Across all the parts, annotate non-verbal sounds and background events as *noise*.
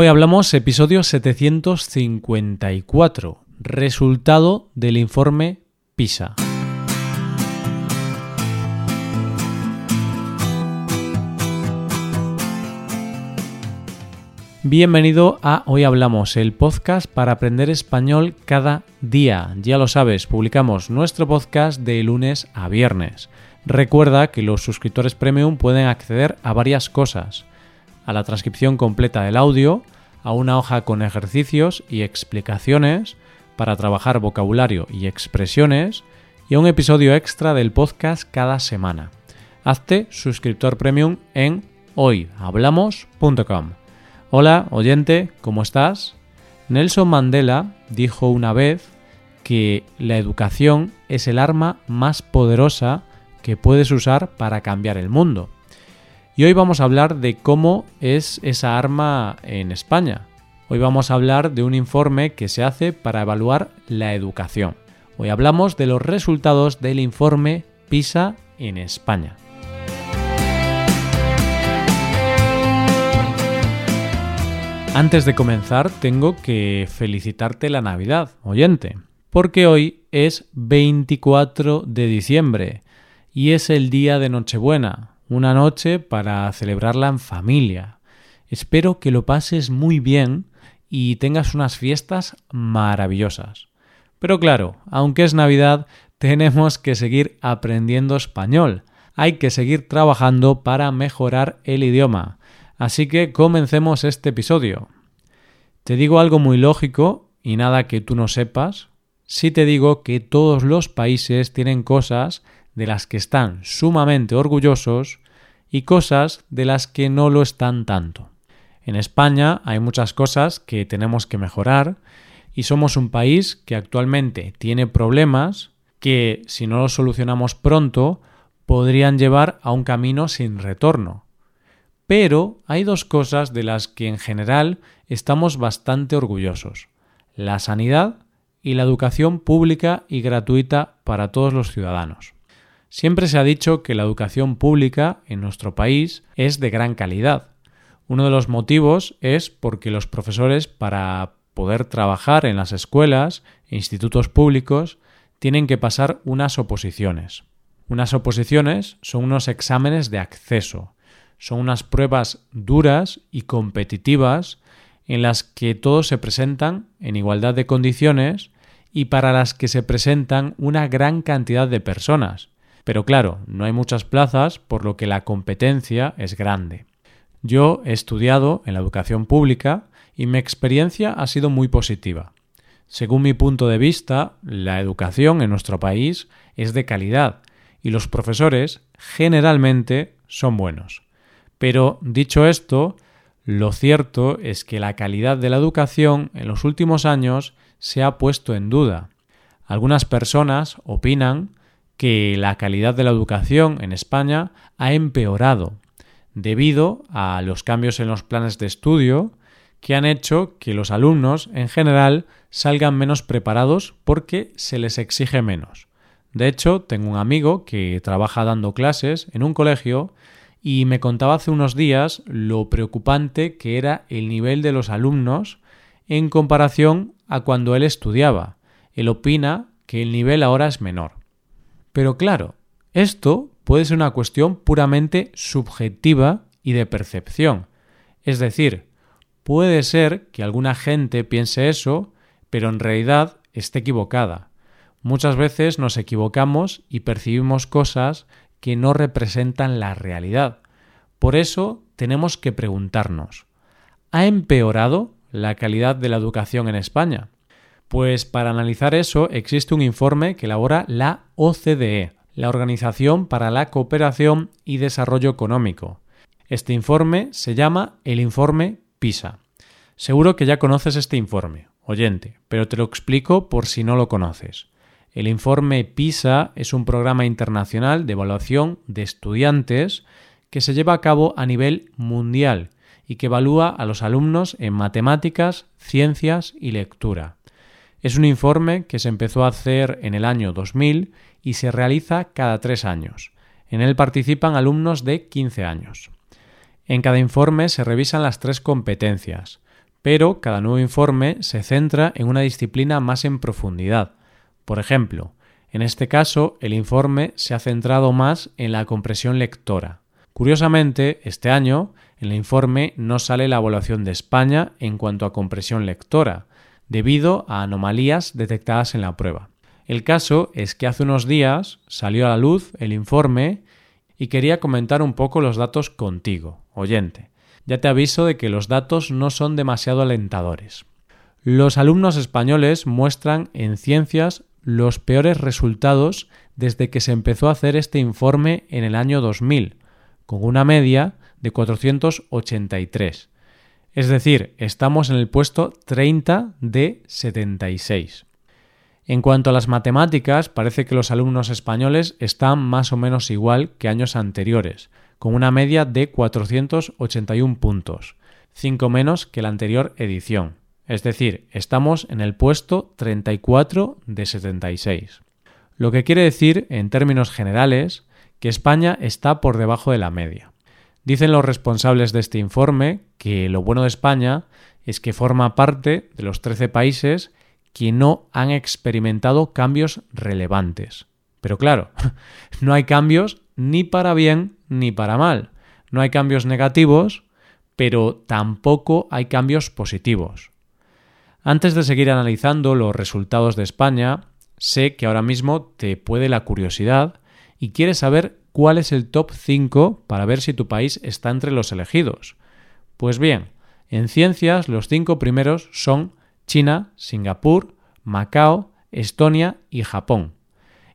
Hoy hablamos episodio 754, resultado del informe PISA. Bienvenido a Hoy Hablamos, el podcast para aprender español cada día. Ya lo sabes, publicamos nuestro podcast de lunes a viernes. Recuerda que los suscriptores premium pueden acceder a varias cosas a la transcripción completa del audio, a una hoja con ejercicios y explicaciones para trabajar vocabulario y expresiones y a un episodio extra del podcast cada semana. Hazte suscriptor premium en hoyhablamos.com. Hola, oyente, ¿cómo estás? Nelson Mandela dijo una vez que la educación es el arma más poderosa que puedes usar para cambiar el mundo. Y hoy vamos a hablar de cómo es esa arma en España. Hoy vamos a hablar de un informe que se hace para evaluar la educación. Hoy hablamos de los resultados del informe PISA en España. Antes de comenzar, tengo que felicitarte la Navidad, oyente, porque hoy es 24 de diciembre y es el día de Nochebuena, una noche para celebrarla en familia. Espero que lo pases muy bien y tengas unas fiestas maravillosas. Pero claro, aunque es Navidad, *laughs* tenemos que seguir aprendiendo español. Hay que seguir trabajando para mejorar el idioma. Así que comencemos este episodio. Te digo algo muy lógico y nada que tú no sepas. Si te digo que todos los países tienen cosas de las que están sumamente orgullosos y cosas de las que no lo están tanto. En España hay muchas cosas que tenemos que mejorar y somos un país que actualmente tiene problemas que, si no los solucionamos pronto, podrían llevar a un camino sin retorno. Pero hay dos cosas de las que en general estamos bastante orgullosos. La sanidad y la educación pública y gratuita para todos los ciudadanos. Siempre se ha dicho que la educación pública en nuestro país es de gran calidad. Uno de los motivos es porque los profesores para poder trabajar en las escuelas e institutos públicos tienen que pasar unas oposiciones. Unas oposiciones son unos exámenes de acceso. Son unas pruebas duras y competitivas en las que todos se presentan en igualdad de condiciones y para las que se presentan una gran cantidad de personas. Pero claro, no hay muchas plazas, por lo que la competencia es grande. Yo he estudiado en la educación pública y mi experiencia ha sido muy positiva. Según mi punto de vista, la educación en nuestro país es de calidad y los profesores generalmente son buenos. Pero dicho esto, lo cierto es que la calidad de la educación en los últimos años se ha puesto en duda. Algunas personas opinan que la calidad de la educación en España ha empeorado debido a los cambios en los planes de estudio que han hecho que los alumnos en general salgan menos preparados porque se les exige menos. De hecho, tengo un amigo que trabaja dando clases en un colegio y me contaba hace unos días lo preocupante que era el nivel de los alumnos en comparación a cuando él estudiaba. Él opina que el nivel ahora es menor. Pero claro, esto puede ser una cuestión puramente subjetiva y de percepción. Es decir, puede ser que alguna gente piense eso, pero en realidad esté equivocada. Muchas veces nos equivocamos y percibimos cosas que no representan la realidad. Por eso tenemos que preguntarnos, ¿ha empeorado la calidad de la educación en España? Pues para analizar eso existe un informe que elabora la OCDE, la Organización para la Cooperación y Desarrollo Económico. Este informe se llama el informe PISA. Seguro que ya conoces este informe, oyente, pero te lo explico por si no lo conoces. El informe PISA es un programa internacional de evaluación de estudiantes que se lleva a cabo a nivel mundial y que evalúa a los alumnos en matemáticas, ciencias y lectura. Es un informe que se empezó a hacer en el año 2000 y se realiza cada tres años. En él participan alumnos de 15 años. En cada informe se revisan las tres competencias, pero cada nuevo informe se centra en una disciplina más en profundidad. Por ejemplo, en este caso, el informe se ha centrado más en la compresión lectora. Curiosamente, este año, en el informe no sale la evaluación de España en cuanto a compresión lectora, debido a anomalías detectadas en la prueba. El caso es que hace unos días salió a la luz el informe y quería comentar un poco los datos contigo, oyente. Ya te aviso de que los datos no son demasiado alentadores. Los alumnos españoles muestran en ciencias los peores resultados desde que se empezó a hacer este informe en el año 2000, con una media de 483. Es decir, estamos en el puesto 30 de 76. En cuanto a las matemáticas, parece que los alumnos españoles están más o menos igual que años anteriores, con una media de 481 puntos, 5 menos que la anterior edición. Es decir, estamos en el puesto 34 de 76. Lo que quiere decir, en términos generales, que España está por debajo de la media. Dicen los responsables de este informe que lo bueno de España es que forma parte de los 13 países que no han experimentado cambios relevantes. Pero claro, *laughs* no hay cambios ni para bien ni para mal. No hay cambios negativos, pero tampoco hay cambios positivos. Antes de seguir analizando los resultados de España, sé que ahora mismo te puede la curiosidad y quieres saber cuál es el top 5 para ver si tu país está entre los elegidos. Pues bien, en ciencias los cinco primeros son China, Singapur, Macao, Estonia y Japón.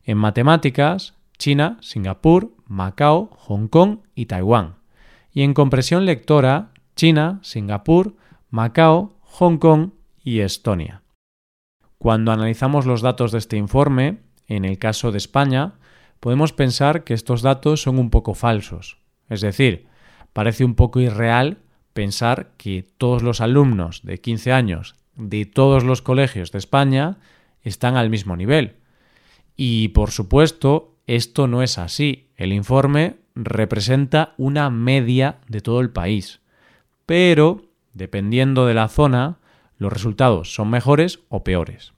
En matemáticas, China, Singapur, Macao, Hong Kong y Taiwán. Y en compresión lectora, China, Singapur, Macao, Hong Kong y Estonia. Cuando analizamos los datos de este informe, en el caso de España, podemos pensar que estos datos son un poco falsos. Es decir, parece un poco irreal pensar que todos los alumnos de 15 años de todos los colegios de España están al mismo nivel. Y por supuesto, esto no es así. El informe representa una media de todo el país. Pero, dependiendo de la zona, los resultados son mejores o peores.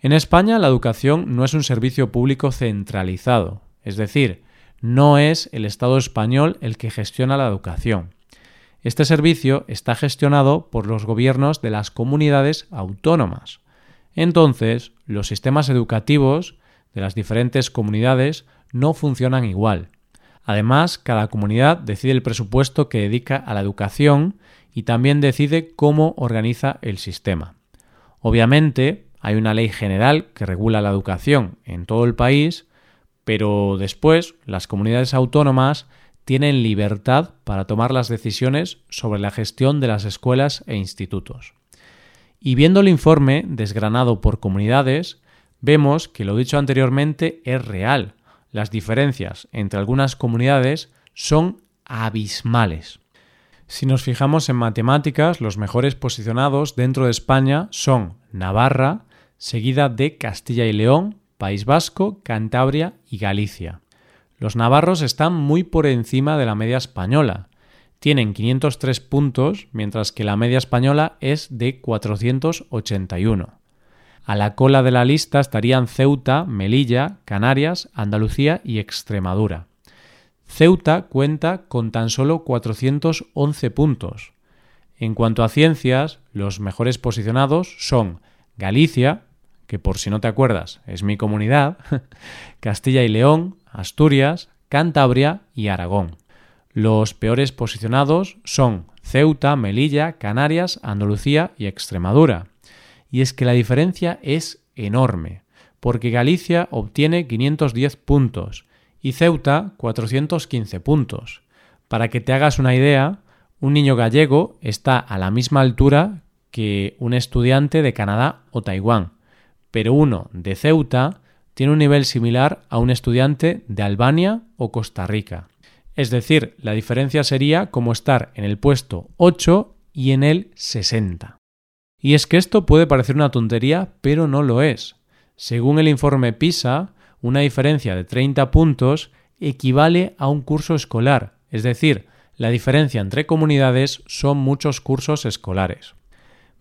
En España la educación no es un servicio público centralizado, es decir, no es el Estado español el que gestiona la educación. Este servicio está gestionado por los gobiernos de las comunidades autónomas. Entonces, los sistemas educativos de las diferentes comunidades no funcionan igual. Además, cada comunidad decide el presupuesto que dedica a la educación y también decide cómo organiza el sistema. Obviamente, hay una ley general que regula la educación en todo el país, pero después las comunidades autónomas tienen libertad para tomar las decisiones sobre la gestión de las escuelas e institutos. Y viendo el informe desgranado por comunidades, vemos que lo dicho anteriormente es real. Las diferencias entre algunas comunidades son abismales. Si nos fijamos en matemáticas, los mejores posicionados dentro de España son Navarra, seguida de Castilla y León, País Vasco, Cantabria y Galicia. Los navarros están muy por encima de la media española. Tienen 503 puntos, mientras que la media española es de 481. A la cola de la lista estarían Ceuta, Melilla, Canarias, Andalucía y Extremadura. Ceuta cuenta con tan solo 411 puntos. En cuanto a ciencias, los mejores posicionados son Galicia, que por si no te acuerdas es mi comunidad, *laughs* Castilla y León, Asturias, Cantabria y Aragón. Los peores posicionados son Ceuta, Melilla, Canarias, Andalucía y Extremadura. Y es que la diferencia es enorme, porque Galicia obtiene 510 puntos, y Ceuta 415 puntos. Para que te hagas una idea, un niño gallego está a la misma altura que un estudiante de Canadá o Taiwán, pero uno de Ceuta tiene un nivel similar a un estudiante de Albania o Costa Rica. Es decir, la diferencia sería como estar en el puesto 8 y en el 60. Y es que esto puede parecer una tontería, pero no lo es. Según el informe PISA, una diferencia de 30 puntos equivale a un curso escolar, es decir, la diferencia entre comunidades son muchos cursos escolares.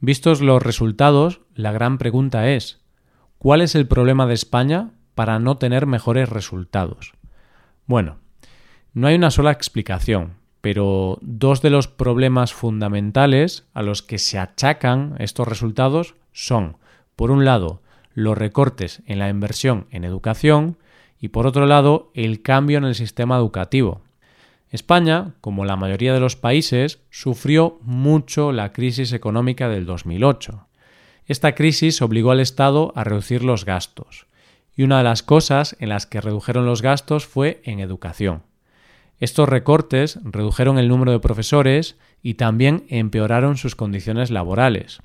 Vistos los resultados, la gran pregunta es, ¿cuál es el problema de España para no tener mejores resultados? Bueno, no hay una sola explicación, pero dos de los problemas fundamentales a los que se achacan estos resultados son, por un lado, los recortes en la inversión en educación y por otro lado, el cambio en el sistema educativo. España, como la mayoría de los países, sufrió mucho la crisis económica del 2008. Esta crisis obligó al Estado a reducir los gastos, y una de las cosas en las que redujeron los gastos fue en educación. Estos recortes redujeron el número de profesores y también empeoraron sus condiciones laborales.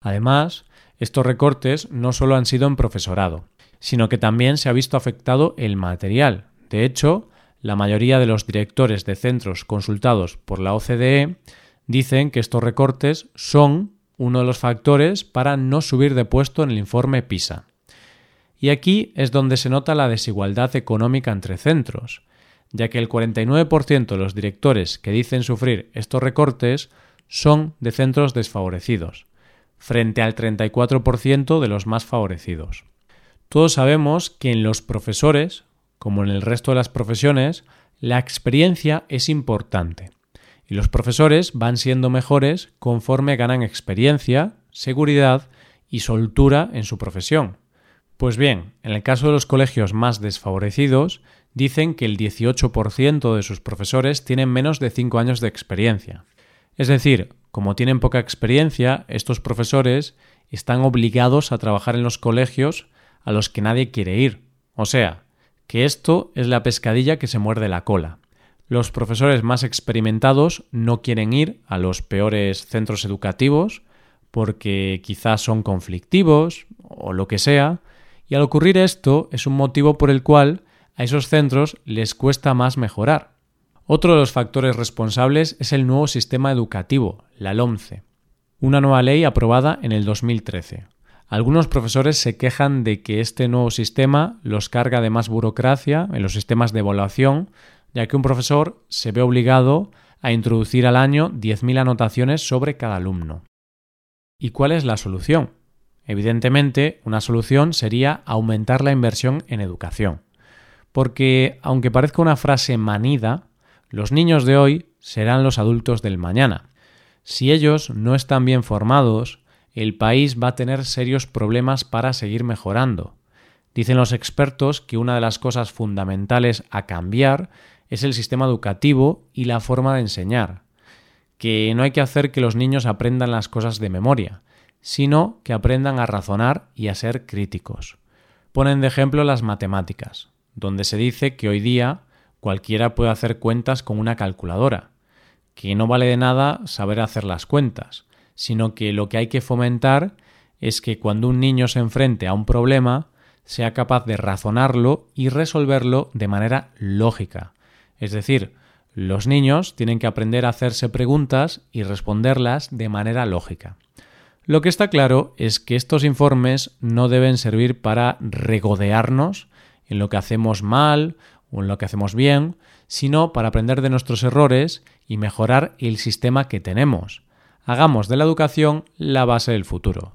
Además, estos recortes no solo han sido en profesorado, sino que también se ha visto afectado el material. De hecho, la mayoría de los directores de centros consultados por la OCDE dicen que estos recortes son uno de los factores para no subir de puesto en el informe PISA. Y aquí es donde se nota la desigualdad económica entre centros, ya que el 49% de los directores que dicen sufrir estos recortes son de centros desfavorecidos, frente al 34% de los más favorecidos. Todos sabemos que en los profesores, como en el resto de las profesiones, la experiencia es importante. Y los profesores van siendo mejores conforme ganan experiencia, seguridad y soltura en su profesión. Pues bien, en el caso de los colegios más desfavorecidos, dicen que el 18% de sus profesores tienen menos de 5 años de experiencia. Es decir, como tienen poca experiencia, estos profesores están obligados a trabajar en los colegios a los que nadie quiere ir. O sea, que esto es la pescadilla que se muerde la cola. Los profesores más experimentados no quieren ir a los peores centros educativos porque quizás son conflictivos o lo que sea, y al ocurrir esto es un motivo por el cual a esos centros les cuesta más mejorar. Otro de los factores responsables es el nuevo sistema educativo, la LOMCE, una nueva ley aprobada en el 2013. Algunos profesores se quejan de que este nuevo sistema los carga de más burocracia en los sistemas de evaluación, ya que un profesor se ve obligado a introducir al año 10.000 anotaciones sobre cada alumno. ¿Y cuál es la solución? Evidentemente, una solución sería aumentar la inversión en educación. Porque, aunque parezca una frase manida, los niños de hoy serán los adultos del mañana. Si ellos no están bien formados, el país va a tener serios problemas para seguir mejorando. Dicen los expertos que una de las cosas fundamentales a cambiar es el sistema educativo y la forma de enseñar, que no hay que hacer que los niños aprendan las cosas de memoria, sino que aprendan a razonar y a ser críticos. Ponen de ejemplo las matemáticas, donde se dice que hoy día cualquiera puede hacer cuentas con una calculadora, que no vale de nada saber hacer las cuentas, sino que lo que hay que fomentar es que cuando un niño se enfrente a un problema, sea capaz de razonarlo y resolverlo de manera lógica. Es decir, los niños tienen que aprender a hacerse preguntas y responderlas de manera lógica. Lo que está claro es que estos informes no deben servir para regodearnos en lo que hacemos mal o en lo que hacemos bien, sino para aprender de nuestros errores y mejorar el sistema que tenemos. Hagamos de la educación la base del futuro.